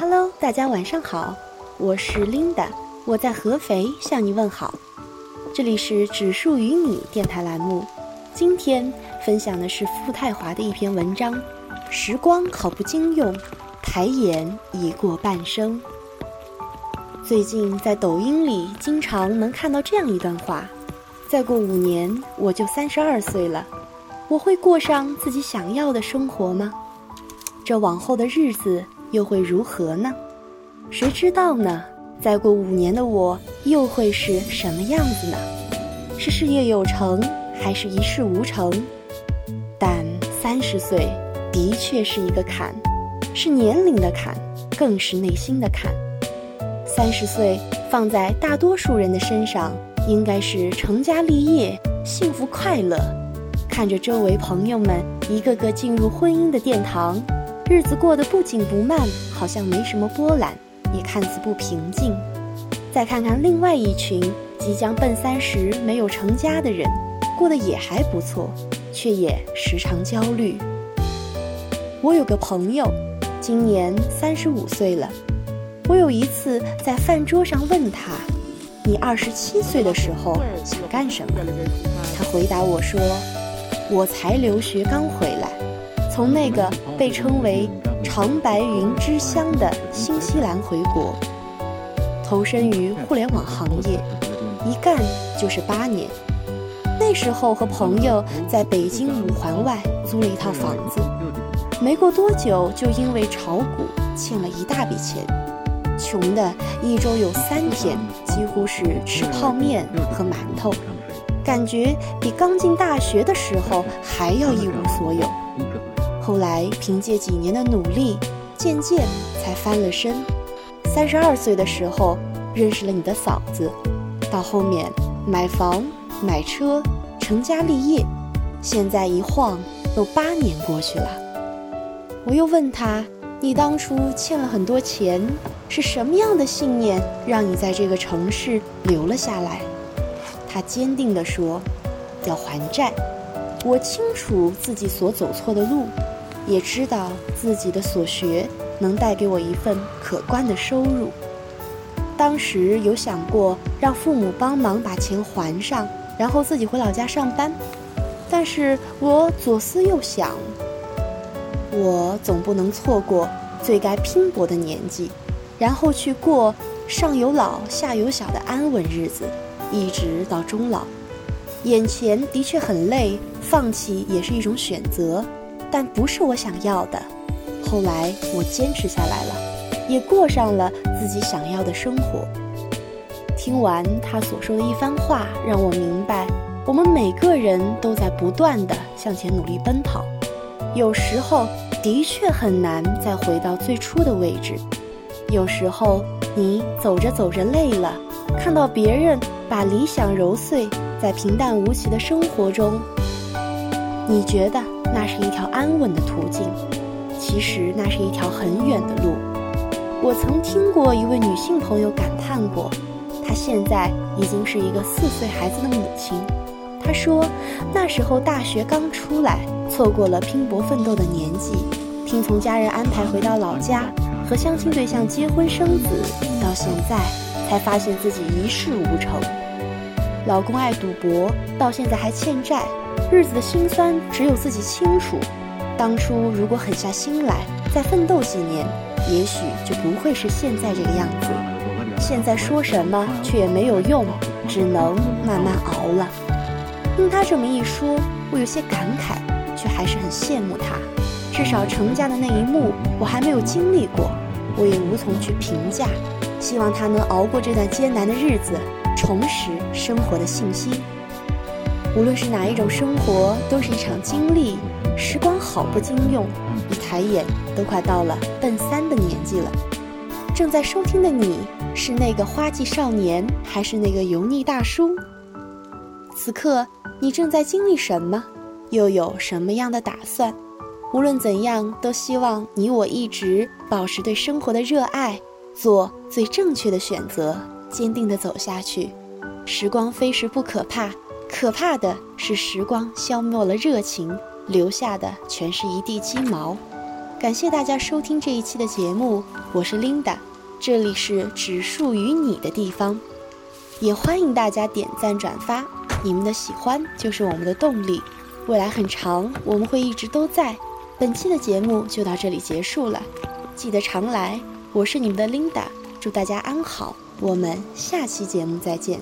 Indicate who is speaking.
Speaker 1: Hello，大家晚上好，我是 Linda，我在合肥向你问好。这里是指数与你电台栏目，今天分享的是傅太华的一篇文章。时光好不经用，抬眼已过半生。最近在抖音里经常能看到这样一段话：再过五年我就三十二岁了，我会过上自己想要的生活吗？这往后的日子又会如何呢？谁知道呢？再过五年的我又会是什么样子呢？是事业有成，还是一事无成？但三十岁。的确是一个坎，是年龄的坎，更是内心的坎。三十岁放在大多数人的身上，应该是成家立业、幸福快乐。看着周围朋友们一个个进入婚姻的殿堂，日子过得不紧不慢，好像没什么波澜，也看似不平静。再看看另外一群即将奔三十没有成家的人，过得也还不错，却也时常焦虑。我有个朋友，今年三十五岁了。我有一次在饭桌上问他：“你二十七岁的时候想干什么？”他回答我说：“我才留学刚回来，从那个被称为‘长白云之乡’的新西兰回国，投身于互联网行业，一干就是八年。那时候和朋友在北京五环外租了一套房子。”没过多久，就因为炒股欠了一大笔钱，穷的一周有三天几乎是吃泡面和馒头，感觉比刚进大学的时候还要一无所有。后来凭借几年的努力，渐渐才翻了身。三十二岁的时候认识了你的嫂子，到后面买房买车，成家立业，现在一晃都八年过去了。我又问他：“你当初欠了很多钱，是什么样的信念让你在这个城市留了下来？”他坚定地说：“要还债。”我清楚自己所走错的路，也知道自己的所学能带给我一份可观的收入。当时有想过让父母帮忙把钱还上，然后自己回老家上班，但是我左思右想。我总不能错过最该拼搏的年纪，然后去过上有老下有小的安稳日子，一直到终老。眼前的确很累，放弃也是一种选择，但不是我想要的。后来我坚持下来了，也过上了自己想要的生活。听完他所说的一番话，让我明白，我们每个人都在不断的向前努力奔跑。有时候的确很难再回到最初的位置。有时候你走着走着累了，看到别人把理想揉碎在平淡无奇的生活中，你觉得那是一条安稳的途径，其实那是一条很远的路。我曾听过一位女性朋友感叹过，她现在已经是一个四岁孩子的母亲。她说，那时候大学刚出来。错过了拼搏奋斗的年纪，听从家人安排回到老家和相亲对象结婚生子，到现在才发现自己一事无成。老公爱赌博，到现在还欠债，日子的辛酸只有自己清楚。当初如果狠下心来，再奋斗几年，也许就不会是现在这个样子。现在说什么却也没有用，只能慢慢熬了。听他这么一说，我有些感慨。却还是很羡慕他，至少成家的那一幕我还没有经历过，我也无从去评价。希望他能熬过这段艰难的日子，重拾生活的信心。无论是哪一种生活，都是一场经历。时光好不经用，一抬眼都快到了奔三的年纪了。正在收听的你，是那个花季少年，还是那个油腻大叔？此刻你正在经历什么？又有什么样的打算？无论怎样，都希望你我一直保持对生活的热爱，做最正确的选择，坚定地走下去。时光飞逝不可怕，可怕的是时光消磨了热情，留下的全是一地鸡毛。感谢大家收听这一期的节目，我是 Linda，这里是只属于你的地方，也欢迎大家点赞转发，你们的喜欢就是我们的动力。未来很长，我们会一直都在。本期的节目就到这里结束了，记得常来。我是你们的 Linda，祝大家安好，我们下期节目再见。